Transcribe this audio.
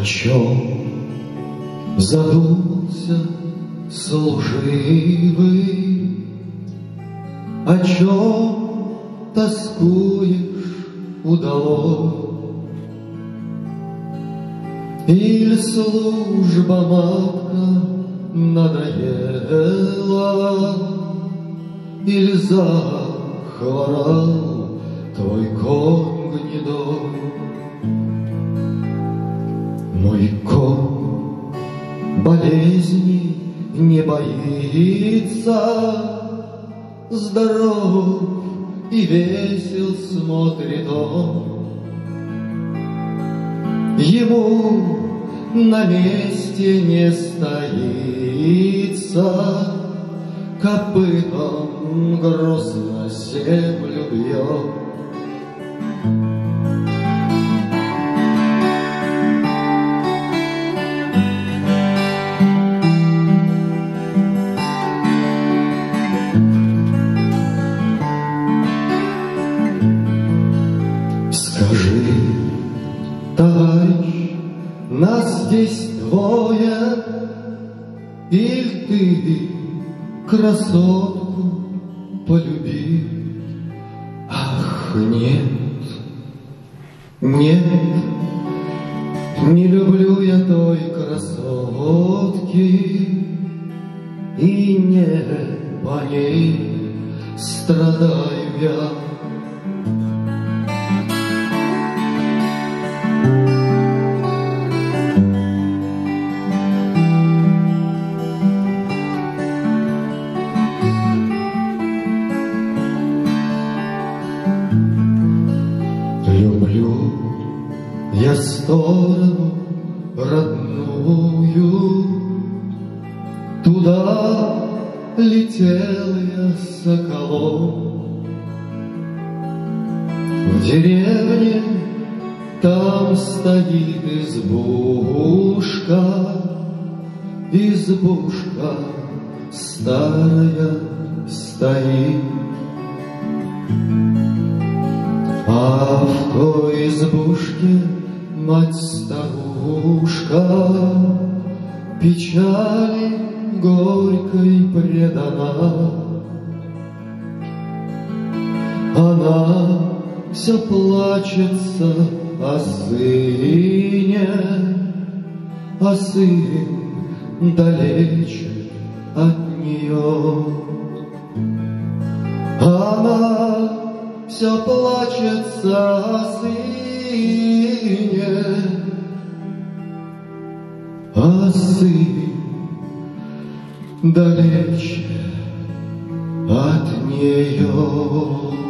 О чем задумался служивый, О чем тоскуешь удалось? Или служба матка надоела, Или захворал твой конь гнедой. Мой конь болезни не боится, Здоров и весел смотрит он. Ему на месте не стоится, Копытом грустно землю бьет. Скажи, товарищ, нас здесь двое, Или ты красотку полюбил? Ах, нет, нет, не люблю я той красотки, И не по ней страдаю я. Я сторону родную, Туда летел я соколом. В деревне там стоит избушка, Избушка старая стоит. А в той избушке мать-старушка Печали горькой предана. Она все плачется о сыне, А сын далече от нее. Она все плачется о сыне, далече от нее.